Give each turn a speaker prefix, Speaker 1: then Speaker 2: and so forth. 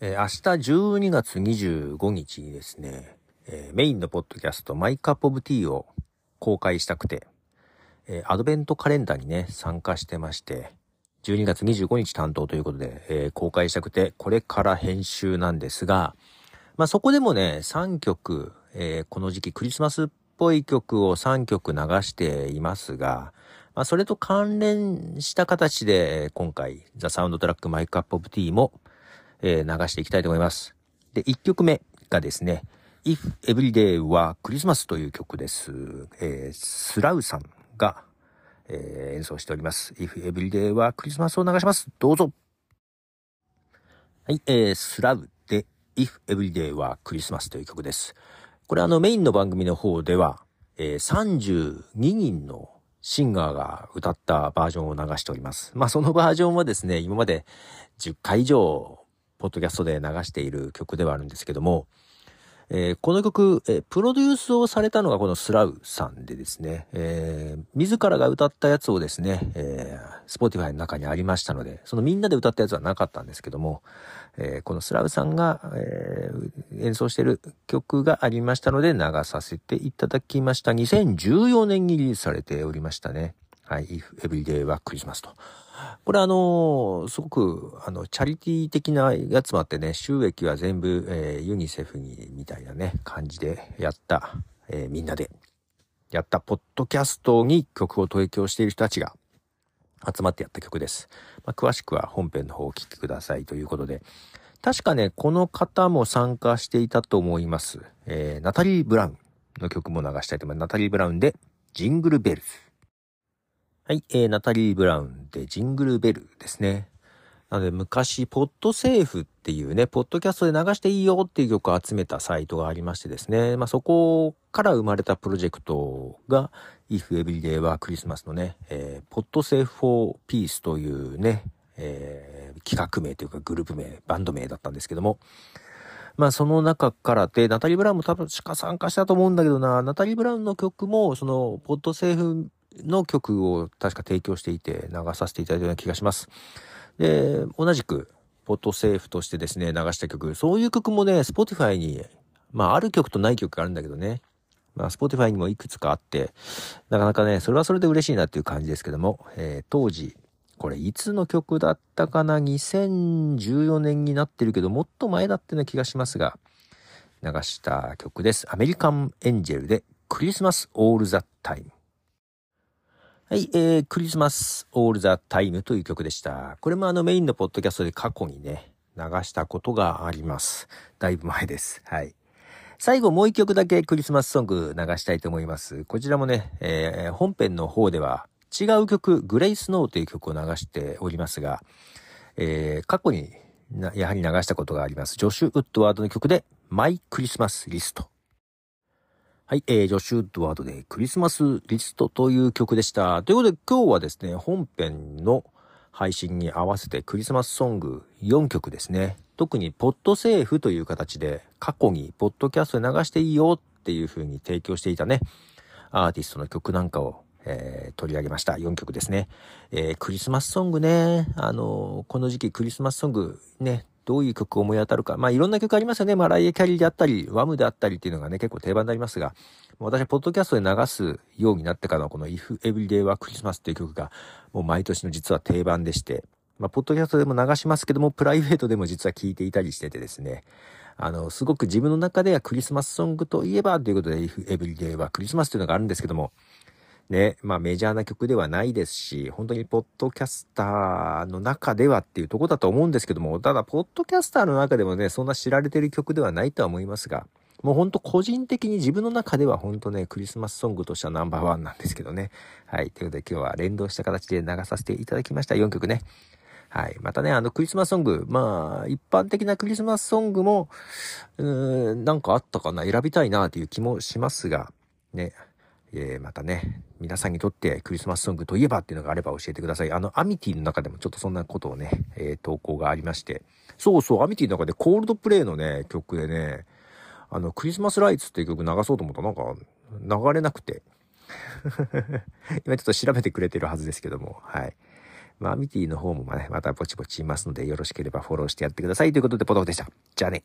Speaker 1: えー、明日12月25日にですね、えー、メインのポッドキャスト My Cup of Tea を公開したくて、えー、アドベントカレンダーにね、参加してまして、12月25日担当ということで、えー、公開したくて、これから編集なんですが、まあ、そこでもね、3曲、えー、この時期クリスマスっぽい曲を3曲流していますが、まあ、それと関連した形で、今回、 The Soundtrack My Cup of Tea も、えー、流していきたいと思います。で、1曲目がですね、If Everyday はクリスマスという曲です。えー、スラウさんが、えー、演奏しております。If Everyday はクリスマスを流します。どうぞ。はい、えー、スラウで If Everyday はクリスマスという曲です。これあのメインの番組の方では、えー、32人のシンガーが歌ったバージョンを流しております。まあそのバージョンはですね、今まで10回以上ポッドキャストで流している曲ではあるんですけども、えー、この曲、えー、プロデュースをされたのがこのスラウさんでですね、えー、自らが歌ったやつをですね、えー、 Spotify の中にありましたので、そのみんなで歌ったやつはなかったんですけども、えー、このスラウさんが、えー、演奏している曲がありましたので流させていただきました。2014年にリリースされておりましたね。はい、If Everyday はクリスマスと。これあのすごく、あの、チャリティー的なやつもあってね、収益は全部、えー、ユニセフに、みたいなね、感じでやった、えー、みんなで、やったポッドキャストに曲を提供している人たちが集まってやった曲です。まあ、詳しくは本編の方を聞いてくださいということで、確かね、この方も参加していたと思います。えー、ナタリー・ブラウンの曲も流したいと思います。ナタリー・ブラウンで、 Jingle Bells。はい、えー、ナタリー・ブラウンでジングルベルですね。なので昔、 Podsafe っていうね、ポッドキャストで流していいよっていう曲を集めたサイトがありましてですね、まあそこから生まれたプロジェクトが、If Everyday Was Christmas のね、えー、 Podsafe for Peace というね、えー、企画名というかグループ名、バンド名だったんですけども、まあその中からで、ナタリー・ブラウンも多分しか参加したと思うんだけどな、ナタリー・ブラウンの曲も、その、ポッドセーフの曲を確か提供していて流させていただいたような気がします。で、同じく、ポットセーフとしてですね、流した曲、そういう曲もね、Spotify に、まあ、ある曲とない曲があるんだけどね、まあ、Spotify にもいくつかあって、なかなかね、それはそれで嬉しいなっていう感じですけども、えー、当時、これいつの曲だったかな ?2014 年になってるけど、もっと前だってな気がしますが、流した曲です。アメリカンエンジェルでクリスマスオールザタイム。はい、えー、クリスマスオールザタイムという曲でした。これもあのメインのポッドキャストで過去にね、流したことがあります。だいぶ前です。はい。最後もう一曲だけクリスマスソング流したいと思います。こちらもね、えー、本編の方では違う曲、グレイスノーという曲を流しておりますが、えー、過去にやはり流したことがあります。ジョシュ・ウッドワードの曲で、マイ・クリスマス・リスト。はい、えー、ジョシュ・ウッドワードでクリスマスリストという曲でした。ということで今日はですね、本編の配信に合わせてクリスマスソング4曲ですね。特にポッドセーフという形で過去にポッドキャストで流していいよっていう風に提供していたね、アーティストの曲なんかを、えー、取り上げました。4曲ですね。えー、クリスマスソングね、あのー、この時期クリスマスソングね、どういう曲を思い当たるか。まあいろんな曲ありますよね。マライエ・キャリーであったり、ワムであったりっていうのがね、結構定番になりますが、私はポッドキャストで流すようになってからのこの If Everyday はクリスマスっていう曲が、もう毎年の実は定番でして、まあ、ポッドキャストでも流しますけども、プライベートでも実は聴いていたりしててですね、あの、すごく自分の中ではクリスマスソングといえばということで、If Everyday はクリスマスというのがあるんですけども、ね、まあメジャーな曲ではないですし、本当にポッドキャスターの中ではっていうとこだと思うんですけども、ただ、ポッドキャスターの中でもね、そんな知られてる曲ではないとは思いますが、もうほんと個人的に自分の中では本当ね、クリスマスソングとしてはナンバーワンなんですけどね。はい。ということで今日は連動した形で流させていただきました。4曲ね。はい。またね、あの、クリスマスソング。まあ、一般的なクリスマスソングも、うーん、なんかあったかな選びたいなという気もしますが、ね。えー、またね、皆さんにとってクリスマスソングといえばっていうのがあれば教えてください。あの、アミティの中でもちょっとそんなことをね、えー、投稿がありまして。そうそう、アミティの中でコールドプレイのね、曲でね、あの、クリスマスライツっていう曲流そうと思ったらなんか、流れなくて。今ちょっと調べてくれてるはずですけども、はい。まあ、アミティの方もね、またぼちぼちいますので、よろしければフォローしてやってください。ということで、ポトフでした。じゃあね。